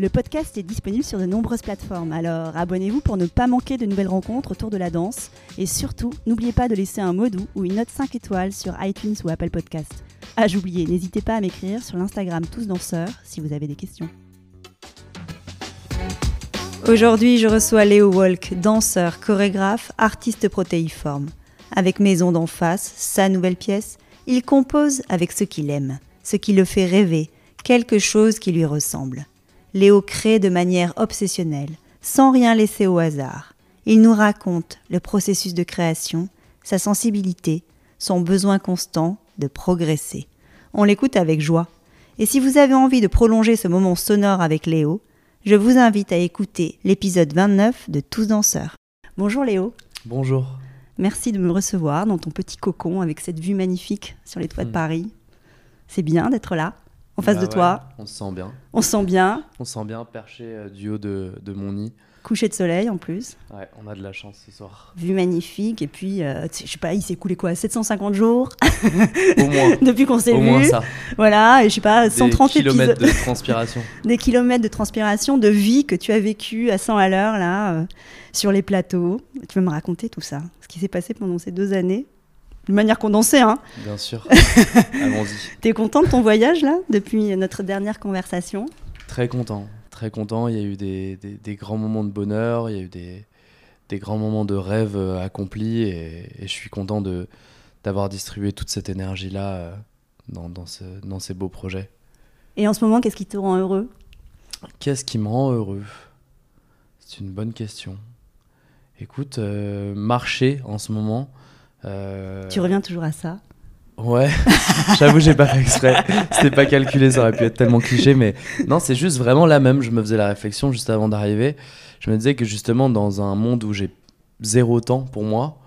Le podcast est disponible sur de nombreuses plateformes, alors abonnez-vous pour ne pas manquer de nouvelles rencontres autour de la danse. Et surtout, n'oubliez pas de laisser un mot doux ou une note 5 étoiles sur iTunes ou Apple Podcast. Ah, j'oubliais, n'hésitez pas à m'écrire sur l'Instagram Tous Danseurs si vous avez des questions. Aujourd'hui, je reçois Léo Walk, danseur, chorégraphe, artiste protéiforme. Avec Maison d'en face, sa nouvelle pièce, il compose avec ce qu'il aime, ce qui le fait rêver, quelque chose qui lui ressemble. Léo crée de manière obsessionnelle, sans rien laisser au hasard. Il nous raconte le processus de création, sa sensibilité, son besoin constant de progresser. On l'écoute avec joie. Et si vous avez envie de prolonger ce moment sonore avec Léo, je vous invite à écouter l'épisode 29 de Tous danseurs. Bonjour Léo. Bonjour. Merci de me recevoir dans ton petit cocon avec cette vue magnifique sur les toits de Hmm. Paris. C'est bien d'être là, en face Bah de ouais, toi. On se sent bien. On se sent bien, On se sent bien perché euh, du haut de, de mon nid. coucher de soleil en plus, Ouais, on a de la chance ce soir. vue magnifique. Et puis, euh, je sais pas, il s'est écoulé quoi 750 jours Au moins. depuis qu'on s'est Au vu. moins ça. Voilà, et je sais pas, 130 Des kilomètres épisodes, de transpiration. des kilomètres de transpiration, de vie que tu as vécu à 100 à l'heure là, euh, sur les plateaux. Tu veux me raconter tout ça, ce qui s'est passé pendant ces deux années, de manière condensée. Hein. Bien sûr. Allons-y. T'es content de ton voyage là depuis notre dernière conversation? Très content. Très content. Il y a eu des, des- des grands moments de bonheur. Il y a eu des, des grands moments de rêve euh, accomplis. Et, et je suis content de, d'avoir distribué toute cette énergie-là euh, dans, dans, ce- dans ces beaux projets. Et en ce moment, qu'est-ce qui te rend heureux? Qu'est-ce qui me rend heureux? C'est une bonne question. Écoute, euh, marcher en ce moment. Euh, Tu reviens toujours à ça. Ouais, j'avoue, j'ai pas fait exprès. C'était pas calculé, ça aurait pu être tellement cliché, mais non, c'est juste vraiment la même. Je me faisais la réflexion juste avant d'arriver. Je me disais que justement, dans un monde où j'ai zéro temps pour moi,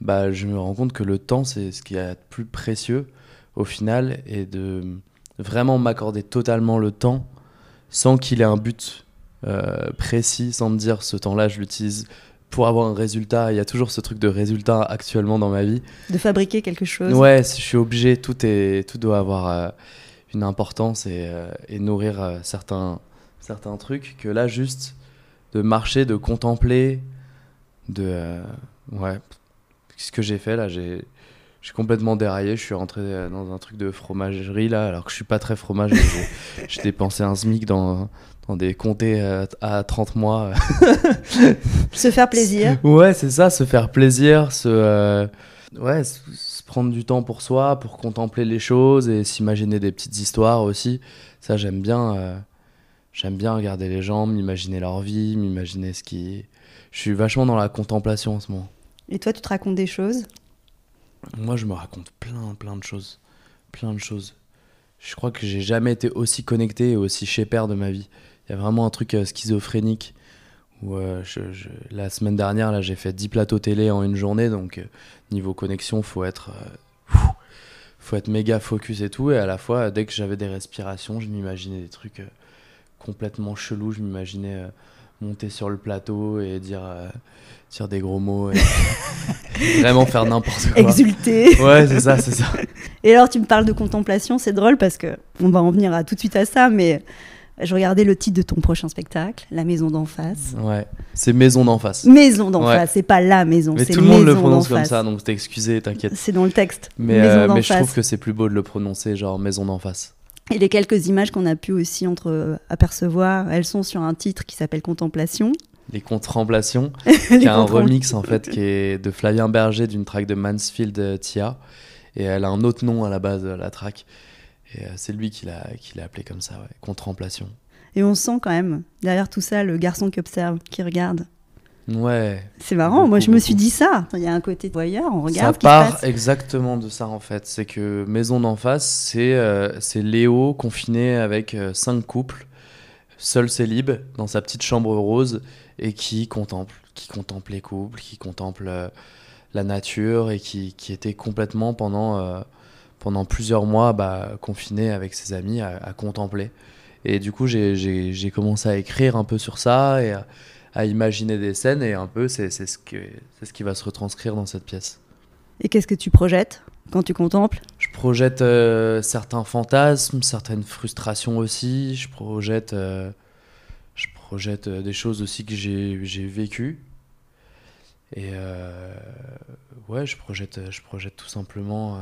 bah, je me rends compte que le temps, c'est ce qui est de plus précieux au final, et de vraiment m'accorder totalement le temps sans qu'il ait un but euh, précis, sans me dire ce temps-là, je l'utilise pour avoir un résultat. Il y a toujours ce truc de résultat actuellement dans ma vie. De fabriquer quelque chose. Ouais, je suis obligé, tout, est, tout doit avoir euh, une importance et, euh, et nourrir euh, certains, certains trucs. Que là, juste de marcher, de contempler, de. ouais. Ce que j'ai fait là, j'ai. Suis complètement déraillé, je suis rentré dans un truc de fromagerie là, alors que je suis pas très fromage. j'ai- J'ai dépensé un SMIC dans, dans des comtés euh, à 30 mois. Se faire plaisir. Ouais, c'est ça, se faire plaisir, se, euh, ouais, se, se prendre du temps pour soi, pour contempler les choses et s'imaginer des petites histoires aussi. Ça, j'aime bien. euh, j'aime bien regarder les gens, m'imaginer leur vie, m'imaginer ce qui. Je suis vachement dans la contemplation en ce moment. Et toi, tu te racontes des choses? Moi, je me raconte plein, plein de choses. Plein de choses. Je crois que j'ai jamais été aussi connecté et aussi chez père de ma vie. Il y a vraiment un truc euh, schizophrénique où euh, je- je- la semaine dernière, là, j'ai fait 10 plateaux télé en une journée. Donc, euh, niveau connexion, faut être, euh, faut être méga focus et tout. Et à la fois, dès que j'avais des respirations, je m'imaginais des trucs complètement chelous. Je m'imaginais monter sur le plateau et dire, dire des gros mots. Et vraiment faire n'importe quoi. Exulter. Ouais, c'est ça, c'est ça. Et alors, tu me parles de contemplation, c'est drôle parce que on va en venir à, tout de suite à ça, mais je regardais le titre de ton prochain spectacle, La Maison d'en face. Ouais, c'est maison d'en face. Maison d'en Ouais. face, c'est pas la maison, Mais tout le monde le prononce comme face. ça, donc t'es excusé, t'inquiète. C'est dans le texte. Mais, euh, mais je trouve que c'est plus beau de le prononcer, genre maison d'en face. Et les quelques images qu'on a pu aussi entre euh, apercevoir, elles sont sur un titre qui s'appelle Contemplation. Les contemplations, qui a un remix en fait qui est de Flavien Berger d'une track de Mansfield euh, Tia. Et elle a un autre nom à la base de la track. Et euh, c'est lui qui l'a qui l'a appelé comme ça, ouais. Contemplation. Et on sent quand même, derrière tout ça, le garçon qui observe, qui regarde. Ouais. C'est marrant, moi Beaucoup, je me suis dit ça. Il y a un côté voyeur, on regarde Ça part passe. exactement de ça en fait. C'est que Maison d'en face, c'est euh, c'est Léo confiné avec euh, cinq couples, seul célib, dans sa petite chambre rose, et qui contemple, qui contemple les couples, qui contemple euh, la nature, et qui, qui était complètement pendant, pendant plusieurs mois bah, confiné avec ses amis à, à contempler. Et du coup, j'ai- commencé à écrire un peu sur ça et à, à imaginer des scènes, et un peu, c'est ce, que- c'est ce qui va se retranscrire dans cette pièce. Et qu'est-ce que tu projettes quand tu contemples? Je projette euh, certains fantasmes, certaines frustrations aussi. Je projette, euh, je projette euh, des choses aussi que j'ai vécues. Et euh, ouais, je projette, je projette tout simplement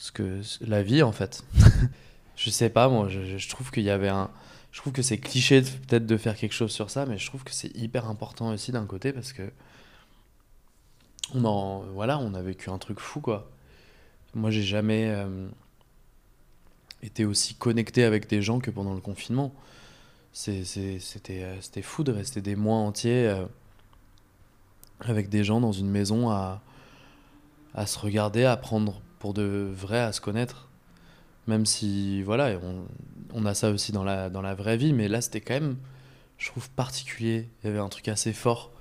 ce que la vie en fait. je sais pas, moi, je, trouve y avait un. Je trouve que c'est cliché peut-être de faire quelque chose sur ça, mais je trouve que c'est hyper important aussi d'un côté parce que on voilà, on a vécu un truc fou quoi. Moi, j'ai jamais euh, été aussi connecté avec des gens que pendant le confinement. Euh, c'était fou de rester des mois entiers euh, avec des gens dans une maison à, à se regarder, à prendre pour de vrai, à se connaître. Même si, voilà, on, on a ça aussi dans la, dans la vraie vie, mais là, c'était quand même, je trouve, particulier. Il y avait un truc assez fort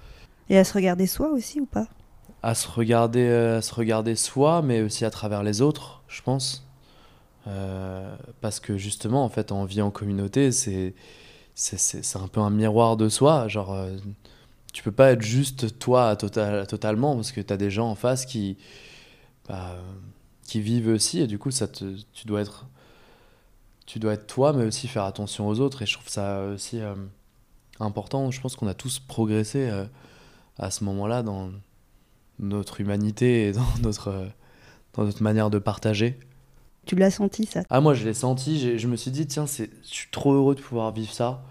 Et à se regarder soi aussi ou pas? À se regarder, euh, à se regarder soi, mais aussi à travers les autres, je pense. Euh, parce que justement, en fait, on vit en communauté, c'est c'est- c'est c'est un peu un miroir de soi. Genre, euh, tu peux pas être juste toi total, totalement, parce que tu as des gens en face qui, bah, qui vivent aussi, et du coup, ça te, tu dois être tu dois être toi, mais aussi faire attention aux autres. Et je trouve ça aussi euh, important. Je pense qu'on a tous progressé euh, à ce moment-là dans notre humanité et dans notre, euh, dans notre manière de partager. Tu l'as senti ça? Ah, moi, je l'ai senti. Je me suis dit, tiens, c'est, je suis trop heureux de pouvoir vivre ça.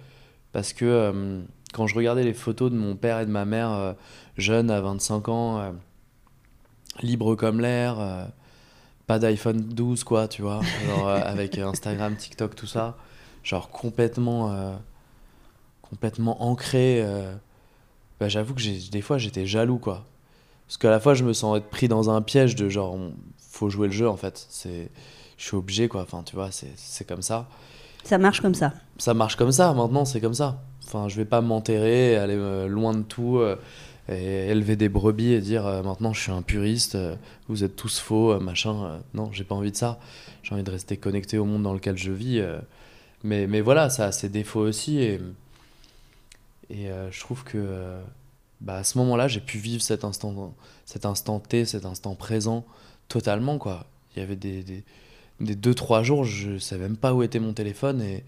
Parce que quand je regardais les photos de mon père et de ma mère, jeunes à 25 ans, libres comme l'air, pas d'iPhone 12, quoi, tu vois, genre, euh, avec Instagram, TikTok, tout ça, genre complètement, euh, complètement ancré. euh, bah, j'avoue que des fois, j'étais jaloux, quoi. Parce qu'à la fois, je me sens être pris dans un piège de genre, on- faut jouer le jeu, en fait. C'est, je suis obligé, quoi. Enfin, tu vois, c'est, c'est comme ça Ça marche comme ça. ça marche comme ça, maintenant c'est comme ça. Enfin, je vais pas m'enterrer, aller euh, loin de tout, euh, et élever des brebis et dire euh, maintenant je suis un puriste, euh, vous êtes tous faux, euh, machin. non, j'ai pas envie de ça. J'ai envie de rester connecté au monde dans lequel je vis. mais, mais voilà, ça a ses défauts aussi. Et, et je trouve que bah, à ce moment-là, j'ai pu vivre cet instant, cet instant T, cet instant présent totalement. quoi. Il y avait des, des, des deux, trois jours, je savais même pas où était mon téléphone et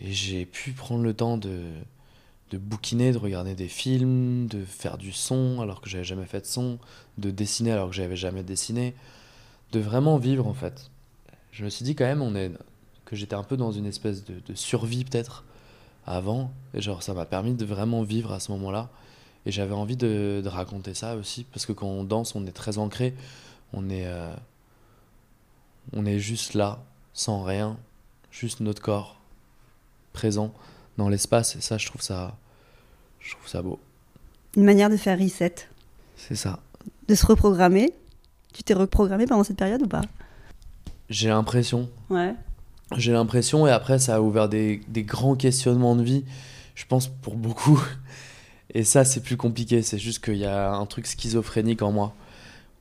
j'ai pu prendre le temps de, de bouquiner, de regarder des films, de faire du son alors que j'avais jamais fait de son, de dessiner alors que j'avais jamais dessiné, de vraiment vivre en fait. Je me suis dit quand même on est, que j'étais un peu dans une espèce de, survie peut-être avant, et genre ça m'a permis de vraiment vivre à ce moment-là. Et j'avais envie de, de raconter ça aussi, parce que quand on danse, on est très ancré, on est, euh, on est juste là, sans rien, juste notre corps présent dans l'espace, et ça, je trouve ça, je trouve ça beau. Une manière de faire reset, C'est ça. de se reprogrammer. Tu t'es reprogrammé pendant cette période ou pas? J'ai l'impression, Ouais. j'ai l'impression, et après, ça a ouvert des, des grands questionnements de vie, je pense pour beaucoup. Et ça, c'est plus compliqué, c'est juste qu'il y a un truc schizophrénique en moi,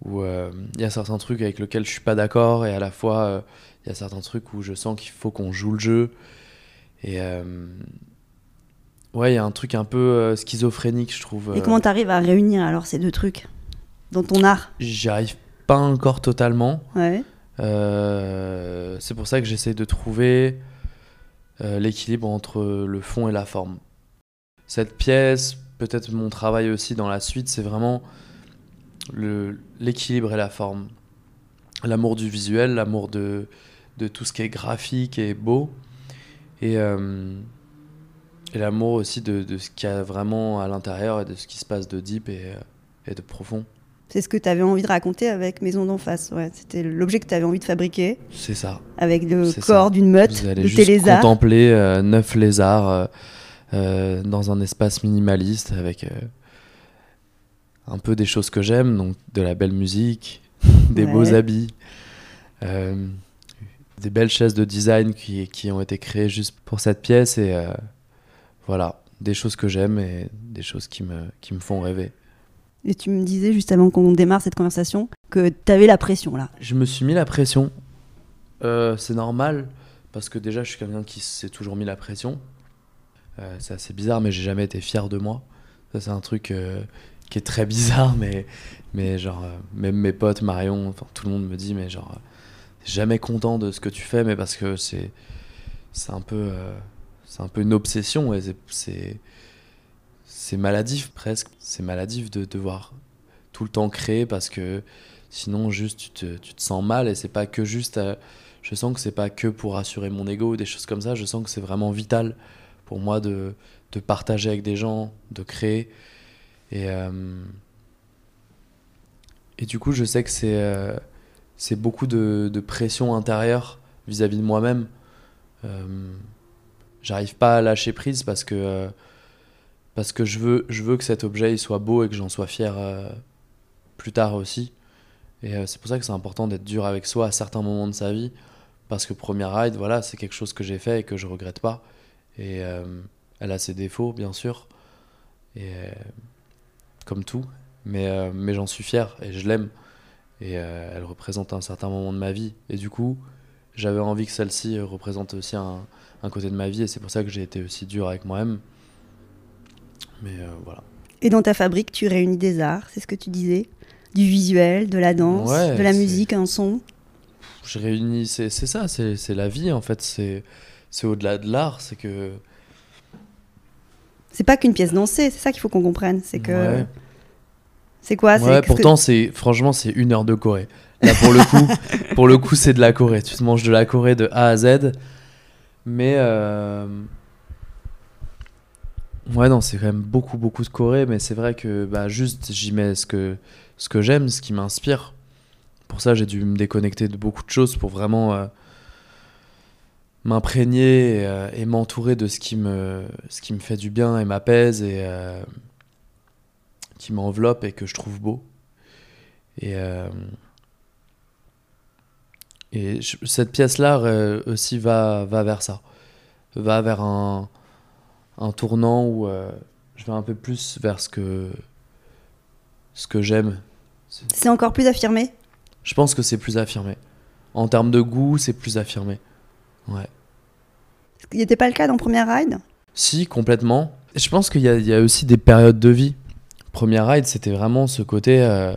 où euh, il y a certains trucs avec lesquels je suis pas d'accord, et à la fois, euh, il y a certains trucs où je sens qu'il faut qu'on joue le jeu. Et euh, ouais, il y a un truc un peu euh, schizophrénique, je trouve. Et euh, comment t'arrives à réunir alors ces deux trucs dans ton art? J'y arrive pas encore totalement. Ouais. C'est pour ça que j'essaie de trouver l'équilibre entre le fond et la forme. Cette pièce, peut-être mon travail aussi dans la suite, c'est vraiment le- l'équilibre et la forme. L'amour du visuel, l'amour de, de tout ce qui est graphique et beau. Et, euh, et l'amour aussi de, de ce qu'il y a vraiment à l'intérieur et de ce qui se passe de deep et, et de profond. C'est ce que tu avais envie de raconter avec Maison d'en face. Ouais, c'était l'objet que tu avais envie de fabriquer C'est ça. avec le corps d'une meute Vous allez de juste contempler euh, neuf lézards euh, euh, dans un espace minimaliste avec, euh, un peu des choses que j'aime, donc de la belle musique, des Ouais. beaux habits, euh, des belles chaises de design qui, qui ont été créées juste pour cette pièce et euh, voilà, des choses que j'aime et des choses qui me, qui me font rêver. Et tu me disais juste avant qu'on démarre cette conversation que tu avais la pression là. Je me suis mis la pression. Euh, c'est normal parce que déjà je suis quelqu'un qui s'est toujours mis la pression. Euh, c'est assez bizarre, mais j'ai jamais été fier de moi. Ça c'est un truc euh, qui est très bizarre, mais mais genre même mes potes, Marion, enfin tout le monde me dit mais genre jamais content de ce que tu fais, mais parce que c'est c'est un peu euh, c'est un peu une obsession et c'est- c'est maladif presque. C'est maladif de devoir tout le temps créer parce que Sinon, juste, tu te, tu te sens mal et c'est pas que juste. euh, je sens que c'est pas que pour assurer mon ego ou des choses comme ça. Je sens que c'est vraiment vital pour moi de, de partager avec des gens, de créer. Et, euh, et du coup, je sais que c'est c'est beaucoup de, pression intérieure vis-à-vis de moi-même. Euh, J'arrive pas à lâcher prise parce que, euh, parce que je, veux, je veux que cet objet il soit beau et que j'en sois fier euh, plus tard aussi. Et c'est pour ça que c'est important d'être dur avec soi à certains moments de sa vie. Parce que Première Ride, voilà, c'est quelque chose que j'ai fait et que je regrette pas. Et elle a ses défauts, bien sûr. Et comme tout. Mais, mais j'en suis fier et je l'aime. Et euh, elle représente un certain moment de ma vie. Et du coup, j'avais envie que celle-ci représente aussi un, un côté de ma vie. Et c'est pour ça que j'ai été aussi dur avec moi-même. Mais euh, voilà. Et dans ta fabrique, tu réunis des arts, c'est ce que tu disais? Du visuel, de la danse, Ouais, de la musique, un son? je réunis, c'est ça, c'est la vie en fait, c'est c'est au-delà de l'art, c'est que C'est pas qu'une pièce dansée, c'est ça qu'il faut qu'on comprenne. C'est que. Ouais. C'est quoi ouais, que- pourtant c'est franchement c'est une heure de Corée. Là pour le coup, pour le coup c'est de la Corée. Tu te manges de la Corée de A à Z, mais euh, ouais non c'est quand même beaucoup beaucoup de Corée, mais c'est vrai que bah juste j'y mets ce que ce que j'aime, ce qui m'inspire. Pour ça j'ai dû me déconnecter de beaucoup de choses pour vraiment euh, m'imprégner et, euh, et m'entourer de ce qui me ce qui me fait du bien et m'apaise et qui m'enveloppe et que je trouve beau. Et, euh, et je- cette pièce-là euh, aussi va, va vers ça. Va vers un, un tournant où euh, je vais un peu plus vers ce que, ce que j'aime. C'est encore plus affirmé? Je pense que c'est plus affirmé. En termes de goût, c'est plus affirmé. Ouais. Qui n'était pas le cas dans Première Ride Si, complètement. Je pense qu'il il y a aussi des périodes de vie. Première ride, c'était vraiment ce côté. euh,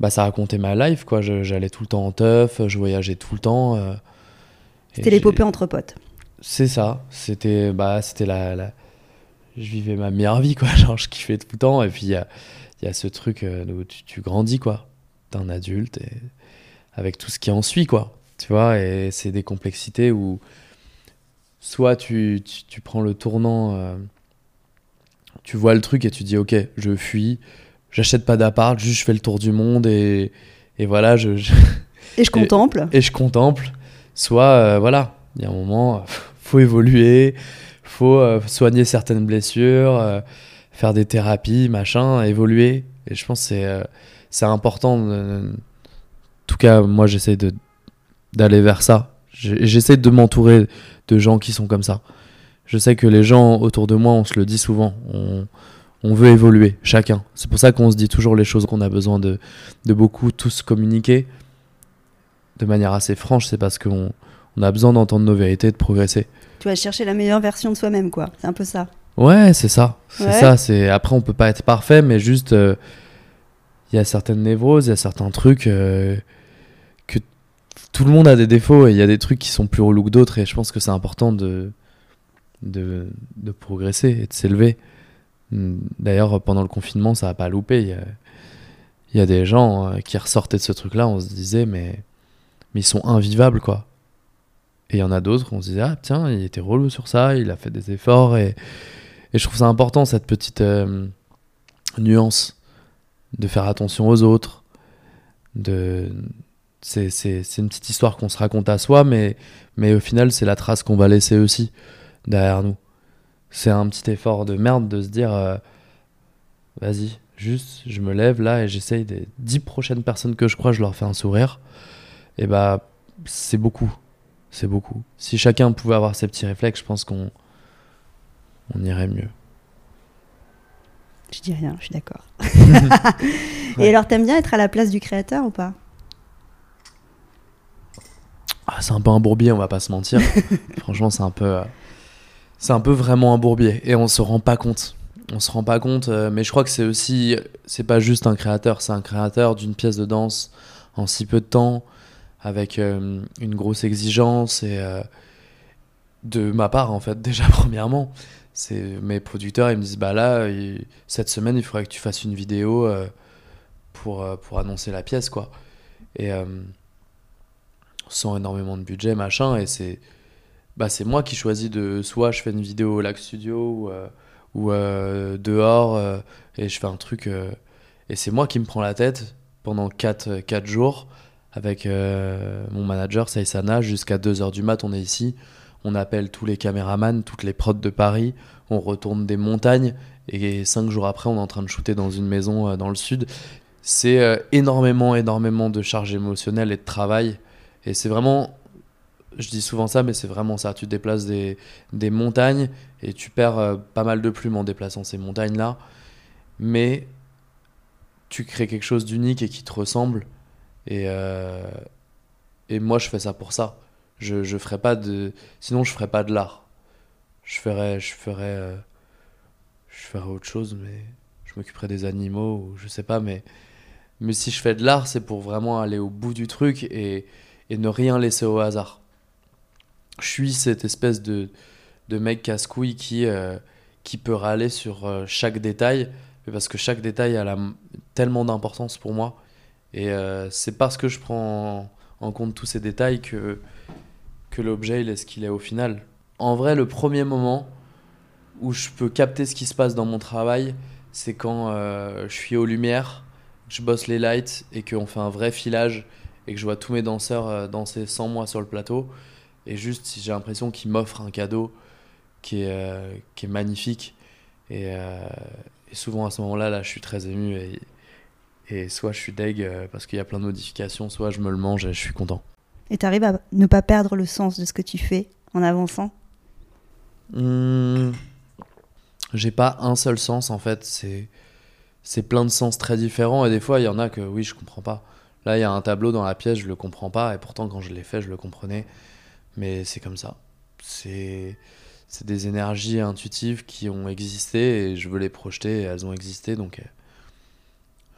bah, ça racontait ma life, quoi. J'allais tout le temps en teuf, je voyageais tout le temps. euh, C'était l'épopée entre potes. C'est ça. C'était bah, c'était la, la- Je vivais ma meilleure vie, quoi. Genre, je kiffais tout le temps. Et puis, il y a, y a ce truc euh, où tu, tu grandis, quoi. T'es un adulte et avec tout ce qui en suit, quoi. Tu vois, et c'est des complexités où soit tu, tu, tu prends le tournant, euh, tu vois le truc et tu dis, ok, je fuis, j'achète pas d'appart, juste je fais le tour du monde et, et voilà, je, je- Et je contemple. et je contemple. Soit, euh, voilà, il y a un moment, faut évoluer, faut euh, soigner certaines blessures, euh, faire des thérapies, machin, évoluer. Et je pense que c'est c'est important. en tout cas, moi, j'essaie de d'aller vers ça. J'essaie de m'entourer de gens qui sont comme ça. Je sais que les gens autour de moi, on se le dit souvent. On, on veut évoluer, chacun. C'est pour ça qu'on se dit toujours les choses qu'on a besoin de, de beaucoup tous communiquer de manière assez franche. C'est parce qu'on on a besoin d'entendre nos vérités, de progresser. Tu vas chercher la meilleure version de soi-même, quoi. C'est un peu ça. Ouais, c'est ça. C'est Ouais. ça. C'est après on peut pas être parfait, mais juste euh, il y a certaines névroses, il y a certains trucs euh, que tout le monde a des défauts et il y a des trucs qui sont plus relous que d'autres et je pense que c'est important de de, de progresser et de s'élever. D'ailleurs, pendant le confinement, ça a pas loupé. Il y a, il y a des gens euh, qui ressortaient de ce truc-là, on se disait mais mais ils sont invivables quoi. Et il y en a d'autres, on se disait ah tiens, il était relou sur ça, il a fait des efforts et et je trouve ça important, cette petite euh, nuance de faire attention aux autres. De... C'est une petite histoire qu'on se raconte à soi, mais, mais au final, c'est la trace qu'on va laisser aussi derrière nous. C'est un petit effort de merde de se dire euh, vas-y, Juste, je me lève là et j'essaye des dix prochaines personnes que je crois, je leur fais un sourire. Et bah, c'est beaucoup. C'est beaucoup. Si chacun pouvait avoir ces petits réflexes, je pense qu'on on irait mieux. Je dis rien, je suis d'accord. Et alors, t'aimes bien être à la place du créateur ou pas? Ah, C'est un peu un bourbier, on va pas se mentir. Franchement, c'est un peu, euh, c'est un peu vraiment un bourbier, et on se rend pas compte. On se rend pas compte, euh, mais je crois que c'est aussi, c'est pas juste un créateur, c'est un créateur d'une pièce de danse en si peu de temps, avec euh, une grosse exigence et de ma part en fait déjà premièrement mes producteurs ils me disent bah là cette semaine il faudrait que tu fasses une vidéo euh, pour euh, pour annoncer la pièce quoi et euh, sans énormément de budget machin et c'est bah c'est moi qui choisis de soit je fais une vidéo au lac studio ou, ou dehors et je fais un truc et c'est moi qui me prends la tête pendant 4, 4 jours avec mon manager Saïsana jusqu'à 2h du mat on est ici on appelle tous les caméramans, toutes les prods de Paris, on retourne des montagnes et cinq jours après on est en train de shooter dans une maison euh, dans le sud. C'est euh, énormément, énormément de charge émotionnelle et de travail. Et c'est vraiment, je dis souvent ça, mais c'est vraiment ça. Tu déplaces des, montagnes et tu perds euh, pas mal de plumes en déplaçant ces montagnes-là. Mais tu crées quelque chose d'unique et qui te ressemble. Et, et moi, je fais ça pour ça. Je, je ferais pas de. Sinon, je ferais pas de l'art. Je ferais. Je ferais. Euh, je ferais autre chose, mais. Je m'occuperais des animaux, ou je sais pas, mais. Mais si je fais de l'art, c'est pour vraiment aller au bout du truc et, et ne rien laisser au hasard. Je suis cette espèce de, de mec casse-couille qui, euh, qui peut râler sur euh, chaque détail, parce que chaque détail a tellement d'importance pour moi. Et c'est parce que je prends en compte tous ces détails que, que l'objet est ce qu'il est au final. En vrai, le premier moment où je peux capter ce qui se passe dans mon travail, c'est quand euh, je suis aux lumières, je bosse les lights et qu'on fait un vrai filage et que je vois tous mes danseurs euh, danser sans moi sur le plateau. Et juste, j'ai l'impression qu'ils m'offrent un cadeau qui est, euh, qui est magnifique. Et, et, souvent à ce moment-là, là, je suis très ému. Et, et soit je suis deg parce qu'il y a plein de modifications, soit je me le mange et je suis content. Et tu arrives à ne pas perdre le sens de ce que tu fais en avançant? Mmh, J'ai pas un seul sens en fait, c'est c'est plein de sens très différents et des fois il y en a que oui je comprends pas. Là il y a un tableau dans la pièce, je le comprends pas et pourtant quand je l'ai fait je le comprenais. Mais c'est comme ça. C'est c'est des énergies intuitives qui ont existé et je veux les projeter et elles ont existé donc euh,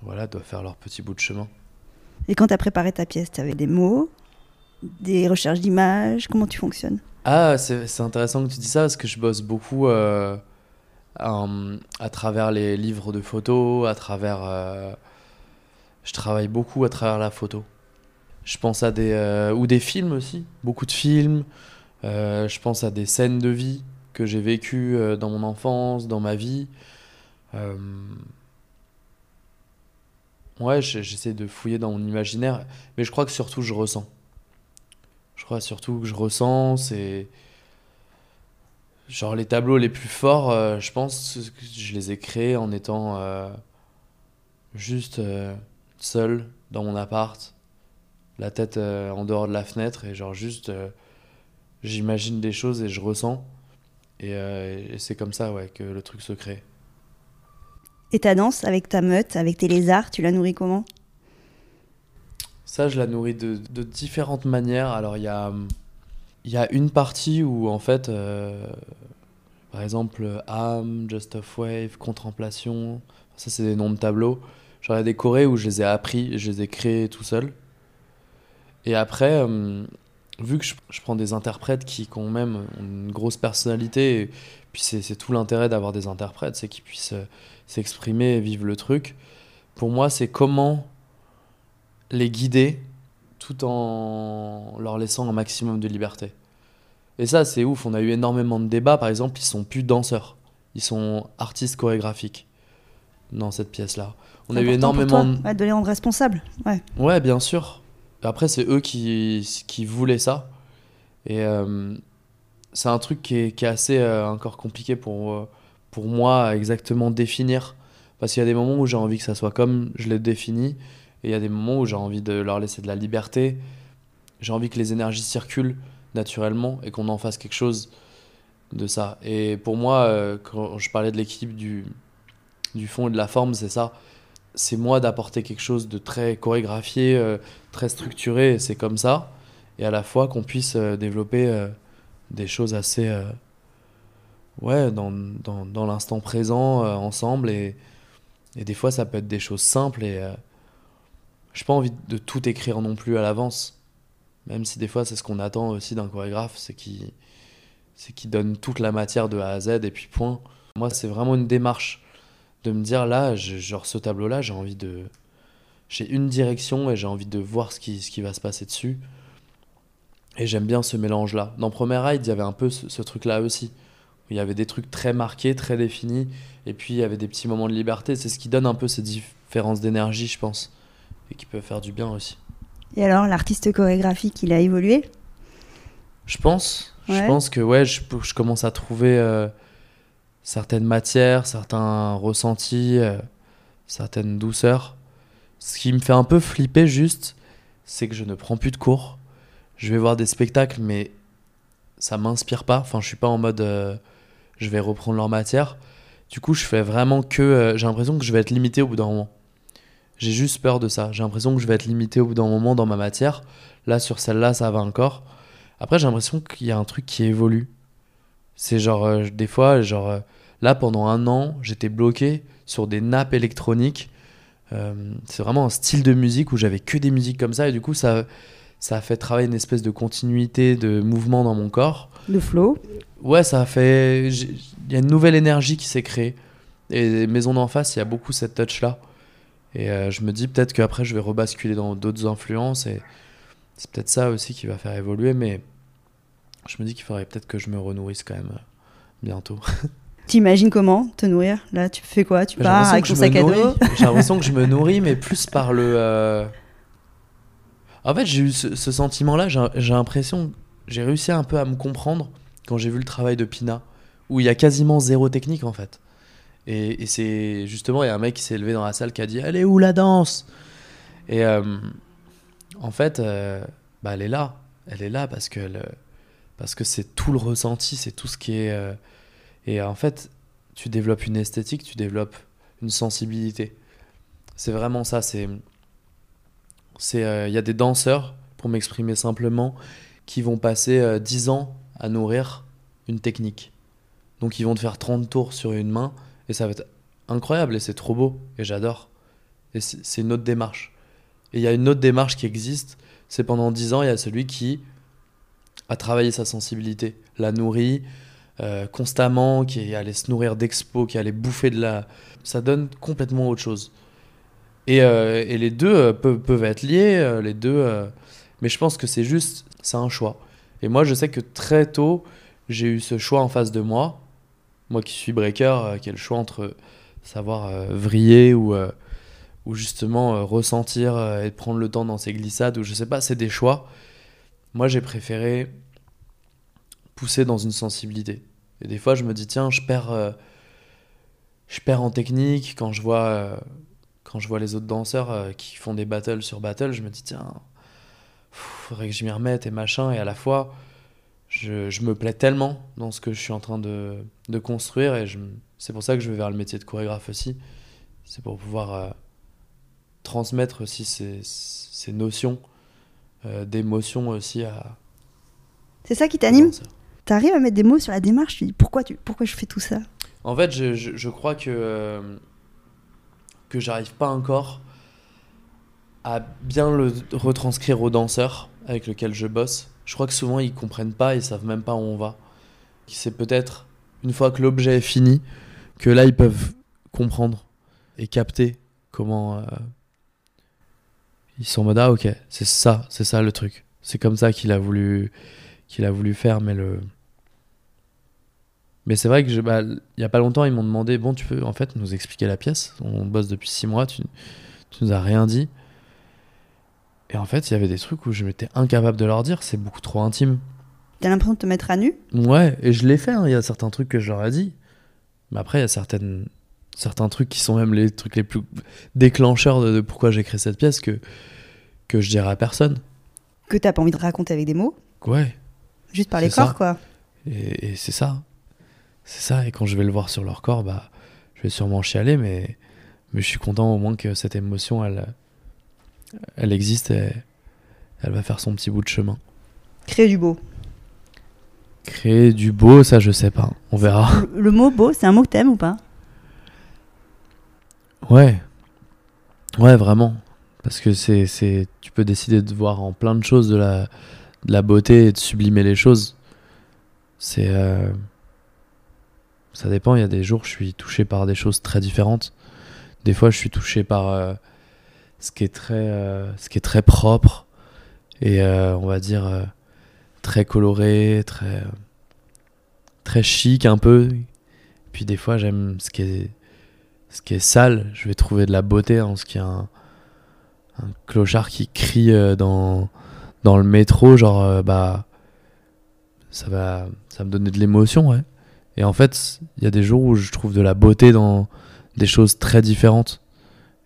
voilà, doivent faire leur petit bout de chemin. Et quand tu as préparé ta pièce, tu avais des mots, des recherches d'images Comment tu fonctionnes? Ah, c'est intéressant que tu dis ça parce que je bosse beaucoup euh, à travers les livres de photos, à travers. Euh, je travaille beaucoup à travers la photo. Je pense à des. Euh, ou des films aussi, beaucoup de films. je pense à des scènes de vie que j'ai vécues dans mon enfance, dans ma vie. Ouais, j'essaie de fouiller dans mon imaginaire, mais je crois que surtout je ressens je crois surtout que je ressens, c'est. Genre les tableaux les plus forts, euh, je pense que je les ai créés en étant euh, juste euh, seul dans mon appart, la tête en dehors de la fenêtre et genre juste j'imagine des choses et je ressens. Et, et c'est comme ça ouais, que le truc se crée. Et ta danse avec ta meute, avec tes lézards, tu la nourris comment? Ça, je la nourris de, de différentes manières. Alors, il y a, y a une partie où, en fait, euh, par exemple, âme, just of wave, contemplation, ça, c'est des noms de tableaux. Ai décoré où je les ai appris, je les ai créés tout seul. Et après, euh, vu que je, je, prends des interprètes qui, ont même une grosse personnalité, et puis c'est tout l'intérêt d'avoir des interprètes, c'est qu'ils puissent euh, s'exprimer et vivre le truc. Pour moi, c'est comment les guider tout en leur laissant un maximum de liberté. Et ça, c'est ouf. On a eu énormément de débats. Par exemple, ils sont plus danseurs. Ils sont artistes chorégraphiques dans cette pièce-là. On a eu énormément de les rendre responsables. Ouais. Ouais, bien sûr. Après, c'est eux qui, qui voulaient ça. Et euh, c'est un truc qui est, qui est assez euh, encore compliqué pour, euh, pour moi à exactement définir. Parce qu'il y a des moments où j'ai envie que ça soit comme je l'ai défini, et il y a des moments où j'ai envie de leur laisser de la liberté. J'ai envie que les énergies circulent naturellement et qu'on en fasse quelque chose de ça. Et pour moi, quand je parlais de l'équipe du, du fond et de la forme, c'est ça. C'est moi d'apporter quelque chose de très chorégraphié, euh, très structuré, c'est comme ça. Et à la fois qu'on puisse euh, développer des choses assez. ouais, dans, dans, dans l'instant présent, ensemble. Et, et des fois, ça peut être des choses simples. Et j'ai pas envie de tout écrire non plus à l'avance. Même si des fois, c'est ce qu'on attend aussi d'un chorégraphe, c'est qu'il donne toute la matière de A à Z et puis point. Moi, c'est vraiment une démarche de me dire là, genre ce tableau-là, j'ai envie de. J'ai une direction et j'ai envie de voir ce qui, ce qui va se passer dessus. Et j'aime bien ce mélange-là. Dans Premier Ride, il y avait un peu ce, truc-là aussi. Il y avait des trucs très marqués, très définis. Et puis il y avait des petits moments de liberté. C'est ce qui donne un peu ces différences d'énergie, je pense. Et qui peut faire du bien aussi. Et alors, l'artiste chorégraphique, il a évolué? Je pense. Je pense que ouais, je, je commence à trouver euh, certaines matières, certains ressentis, euh, certaines douceurs. Ce qui me fait un peu flipper juste, c'est que je ne prends plus de cours. Je vais voir des spectacles, mais ça m'inspire pas. Enfin, je suis pas en mode euh, je vais reprendre leur matière. Du coup, je fais vraiment que. j'ai l'impression que je vais être limité au bout d'un moment. J'ai juste peur de ça. J'ai l'impression que je vais être limité au bout d'un moment dans ma matière. Là, sur celle-là, ça va encore. Après, j'ai l'impression qu'il y a un truc qui évolue. C'est genre, euh, des fois, genre, euh, là, pendant un an, j'étais bloqué sur des nappes électroniques. Euh, c'est vraiment un style de musique où j'avais que des musiques comme ça. Et du coup, ça, ça a fait travailler une espèce de continuité, de mouvement dans mon corps. Le flow Ouais, ça a fait. Il y a une nouvelle énergie qui s'est créée. Et Maison d'en face, il y a beaucoup cette touch-là. Et je me dis peut-être qu'après, je vais rebasculer dans d'autres influences. Et c'est peut-être ça aussi qui va faire évoluer. Mais je me dis qu'il faudrait peut-être que je me renourrisse quand même euh, bientôt. T'imagines comment te nourrir Là, tu fais quoi? Tu pars avec ton sac à dos J'ai l'impression que je me nourris, mais plus par le. Euh, en fait, j'ai eu ce, sentiment-là. J'ai l'impression, j'ai réussi un peu à me comprendre quand j'ai vu le travail de Pina, où il y a quasiment zéro technique en fait. Et, c'est justement, il y a un mec qui s'est levé dans la salle qui a dit Elle est où la danse? Et euh, en fait, bah, elle est là. Elle est là parce que parce que c'est tout le ressenti, c'est tout ce qui est... Et en fait, tu développes une esthétique, tu développes une sensibilité. C'est vraiment ça, c'est... Il euh, y a des danseurs, pour m'exprimer simplement, qui vont passer 10 euh, ans à nourrir une technique. Donc ils vont te faire 30 tours sur une main, et ça va être incroyable, et c'est trop beau, et j'adore. Et c'est une autre démarche. Et il y a une autre démarche qui existe, c'est pendant 10 ans, il y a celui qui à travailler sa sensibilité, la nourrit euh, constamment, qui allait se nourrir d'expo, qui allait bouffer de la... Ça donne complètement autre chose. Et, euh, et les deux euh, peuvent, peuvent, être liés, les deux... mais je pense que c'est juste, c'est un choix. Et moi, je sais que très tôt, j'ai eu ce choix en face de moi. Moi qui suis breaker, qui ai le choix entre savoir vriller ou, ou justement ressentir et prendre le temps dans ses glissades, ou je sais pas, c'est des choix. Moi, j'ai préféré pousser dans une sensibilité. Et des fois, je me dis, tiens, je perds, euh, je perds en technique quand je vois, euh, quand je vois les autres danseurs euh, qui font des battles sur battle. Je me dis, tiens, faudrait que je m'y remette et machin. Et à la fois, je, je, me plais tellement dans ce que je suis en train de, de construire. Et c'est pour ça que je vais vers le métier de chorégraphe aussi. C'est pour pouvoir transmettre aussi ces, ces notions d'émotion aussi à. C'est ça qui t'anime? Tu arrives à mettre des mots sur la démarche, tu dis pourquoi, tu, pourquoi je fais tout ça? En fait, je, je, crois que, euh, que j'arrive pas encore à bien le retranscrire aux danseurs avec lesquels je bosse. Je crois que souvent ils comprennent pas, ils savent même pas où on va. C'est peut-être une fois que l'objet est fini que là ils peuvent comprendre et capter comment euh, ils sont en mode ah ok c'est ça c'est ça le truc c'est comme ça qu'il a voulu qu'il a voulu faire, mais le. Mais c'est vrai que bah, il y a pas longtemps, ils m'ont demandé bon, tu peux en fait nous expliquer la pièce? On bosse depuis six mois, tu, tu nous as rien dit. Et en fait, il y avait des trucs où je m'étais incapable de leur dire, c'est beaucoup trop intime. T'as l'impression de te mettre à nu? Ouais, et je l'ai fait, hein. il y a certains trucs que je leur ai dit. Mais après, il y a certaines certains trucs qui sont même les trucs les plus déclencheurs de, de pourquoi j'ai créé cette pièce que, que je dirais à personne. Que t'as pas envie de raconter avec des mots, Ouais, juste par les C'est ça. corps, quoi. et, et c'est ça. C'est ça, et quand je vais le voir sur leur corps, bah, je vais sûrement chialer, mais, mais je suis content au moins que cette émotion, elle, elle existe et elle va faire son petit bout de chemin. Créer du beau. Créer du beau, ça je sais pas, on verra. Le, le mot beau, c'est un mot que t'aimes ou pas? Ouais. Ouais, vraiment. Parce que c'est, c'est, tu peux décider de voir en plein de choses de la, de la beauté et de sublimer les choses. C'est. euh, Ça dépend, il y a des jours, je suis touché par des choses très différentes. Des fois, je suis touché par euh, ce, qui est très, euh, ce qui est très propre et, on va dire, très coloré, très, très chic un peu. Puis des fois, j'aime ce qui est ce qui est sale, je vais trouver de la beauté en ce qui est un, clochard qui crie dans, dans le métro, genre, euh, bah, ça va, ça me donner de l'émotion, ouais. Et en fait, il y a des jours où je trouve de la beauté dans des choses très différentes.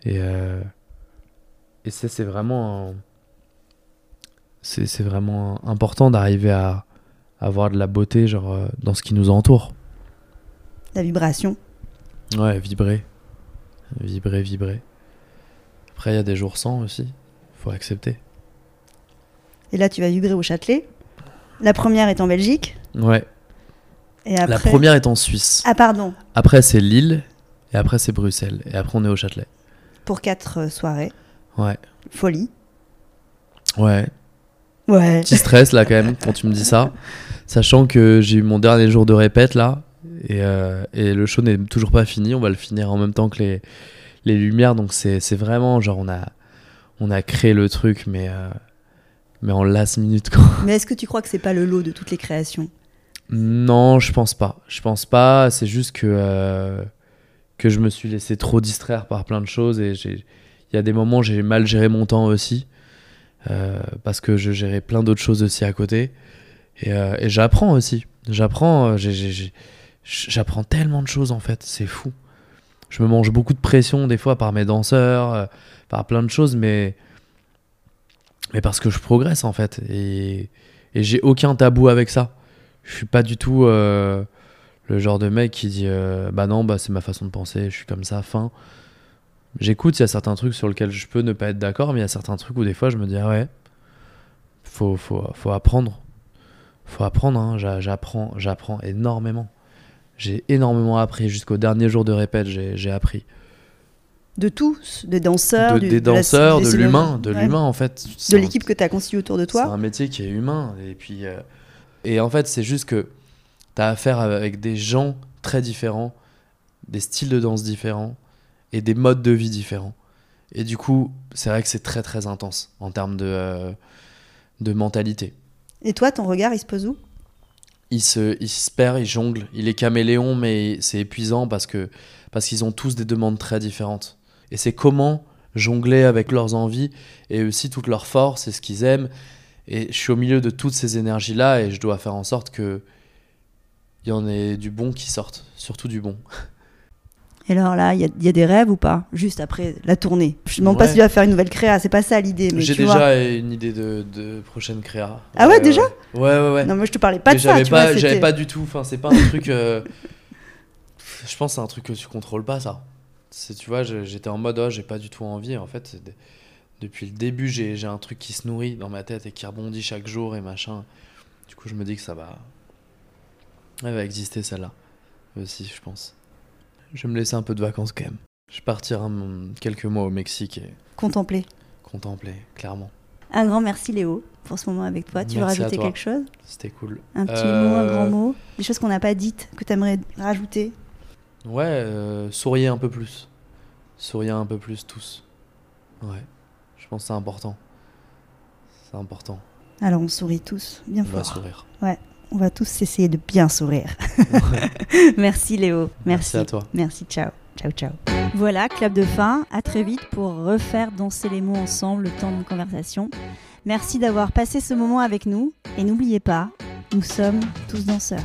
Et, euh, et ça, c'est vraiment, c'est vraiment important d'arriver à, à avoir de la beauté, genre, euh, dans ce qui nous entoure. La vibration. Ouais, vibrer. Vibrer, vibrer. Après, il y a des jours sans aussi. Faut accepter. Et là, tu vas vibrer au Châtelet. La première est en Belgique. Ouais. Et après... La première est en Suisse. Ah, pardon. Après, c'est Lille. Et après, c'est Bruxelles. Et après, on est au Châtelet. Pour quatre euh, soirées. Ouais. Folie. Ouais. Ouais. Petit stress, là, quand même, quand tu me dis ça. Sachant que j'ai eu mon dernier jour de répète, là. Et, euh, et le show n'est toujours pas fini. On va le finir en même temps que les, les lumières. Donc, c'est vraiment, genre, on a, on a créé le truc, mais, euh, mais en last minute, quoi. Mais est-ce que tu crois que c'est pas le lot de toutes les créations? Non, je pense pas. Je pense pas. C'est juste que, euh, que je me suis laissé trop distraire par plein de choses et j'ai- il y a des moments où j'ai mal géré mon temps aussi euh, parce que je gérais plein d'autres choses aussi à côté et, euh, et j'apprends aussi. J'apprends. J'apprends tellement de choses en fait. C'est fou. Je me mange beaucoup de pression des fois par mes danseurs, par plein de choses, mais mais parce que je progresse en fait et, j'ai aucun tabou avec ça. Je suis pas du tout euh, le genre de mec qui dit euh, bah non bah c'est ma façon de penser, je suis comme ça, fin. J'écoute, il y a certains trucs sur lesquels je peux ne pas être d'accord, mais il y a certains trucs où des fois je me dis ah ouais, faut faut faut apprendre, faut apprendre. hein. J'a- J'apprends j'apprends énormément. J'ai énormément appris jusqu'au dernier jour de répète, j'ai appris De tous Des danseurs de, du- des danseurs, de l'humain, de Ouais. l'humain en fait. De C'est l'équipe que tu as constituée autour de C'est toi un métier qui est humain. Et puis, euh, et en fait, c'est juste que tu as affaire avec des gens très différents, des styles de danse différents et des modes de vie différents. Et du coup, c'est vrai que c'est très très intense en termes de, euh, de mentalité. Et toi, ton regard, il se pose où? Il se, il se perd, il jongle, il est caméléon, mais c'est épuisant parce que parce qu'ils ont tous des demandes très différentes. Et c'est comment jongler avec leurs envies et aussi toutes leurs forces et ce qu'ils aiment. Et je suis au milieu de toutes ces énergies-là et je dois faire en sorte que il y en ait du bon qui sorte, surtout du bon. Et alors là, il y, a- il y a des rêves ou pas Juste après la tournée? Je ne demande pas Ouais. si tu vas faire une nouvelle créa, c'est pas ça l'idée. mais J'ai déjà vois. une idée de, de prochaine créa. Ah ouais, déjà? Ouais, ouais, ouais. Non, moi je te parlais pas Mais de ça. j'avais pas, pas du tout. Enfin, c'est pas un truc. euh, Je pense que c'est un truc que tu contrôles pas, ça. C'est, tu vois, j'étais en mode, oh, j'ai pas du tout envie. En fait, depuis le début, j'ai, j'ai un truc qui se nourrit dans ma tête et qui rebondit chaque jour et machin. Du coup, je me dis que ça va. Elle va exister celle-là aussi, je pense. Je vais me laisser un peu de vacances quand même. Je vais partir un- quelques mois au Mexique et Contempler. contempler, clairement. Un grand merci Léo pour ce moment avec toi. Tu veux Merci à rajouter quelque chose? C'était cool. Un petit Euh, mot, un grand mot? Des choses qu'on n'a pas dites, que tu aimerais rajouter? Ouais, euh, souriez un peu plus. Souriez un peu plus tous. Ouais, je pense que c'est important. C'est important. Alors on sourit tous, bien On va fort. sourire. On va tous essayer de bien sourire. merci Léo. Merci. Merci à toi. Merci, ciao. Ciao, ciao. Voilà, clap de fin. À très vite pour refaire danser les mots ensemble le temps d'une conversation. Merci d'avoir passé ce moment avec nous. Et n'oubliez pas, nous sommes tous danseurs.